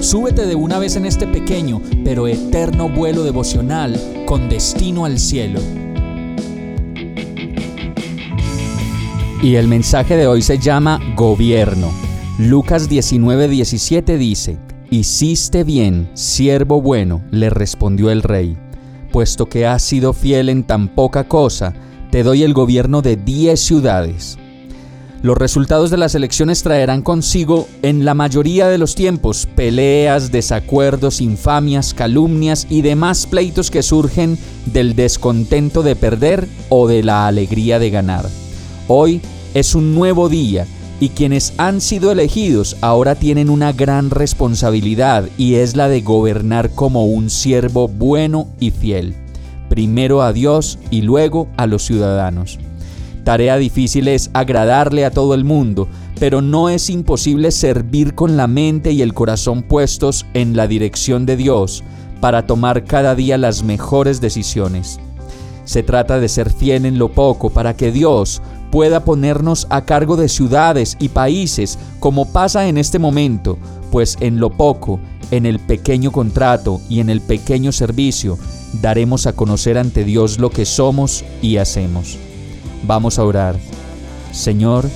súbete de una vez en este pequeño pero eterno vuelo devocional con destino al cielo. Y el mensaje de hoy se llama Gobierno. Lucas 19:17 dice, Hiciste bien, siervo bueno, le respondió el rey, puesto que has sido fiel en tan poca cosa, te doy el gobierno de diez ciudades. Los resultados de las elecciones traerán consigo, en la mayoría de los tiempos, peleas, desacuerdos, infamias, calumnias y demás pleitos que surgen del descontento de perder o de la alegría de ganar. Hoy es un nuevo día y quienes han sido elegidos ahora tienen una gran responsabilidad y es la de gobernar como un siervo bueno y fiel, primero a Dios y luego a los ciudadanos. Tarea difícil es agradarle a todo el mundo, pero no es imposible servir con la mente y el corazón puestos en la dirección de Dios para tomar cada día las mejores decisiones. Se trata de ser fiel en lo poco para que Dios pueda ponernos a cargo de ciudades y países como pasa en este momento, pues en lo poco, en el pequeño contrato y en el pequeño servicio, daremos a conocer ante Dios lo que somos y hacemos. Vamos a orar. Señor,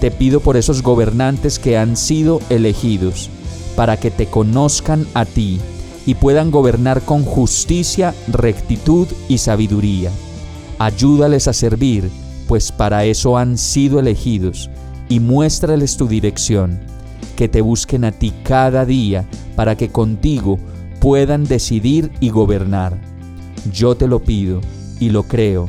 te pido por esos gobernantes que han sido elegidos, para que te conozcan a ti y puedan gobernar con justicia, rectitud y sabiduría. Ayúdales a servir pues para eso han sido elegidos, y muéstrales tu dirección, que te busquen a ti cada día para que contigo puedan decidir y gobernar. Yo te lo pido y lo creo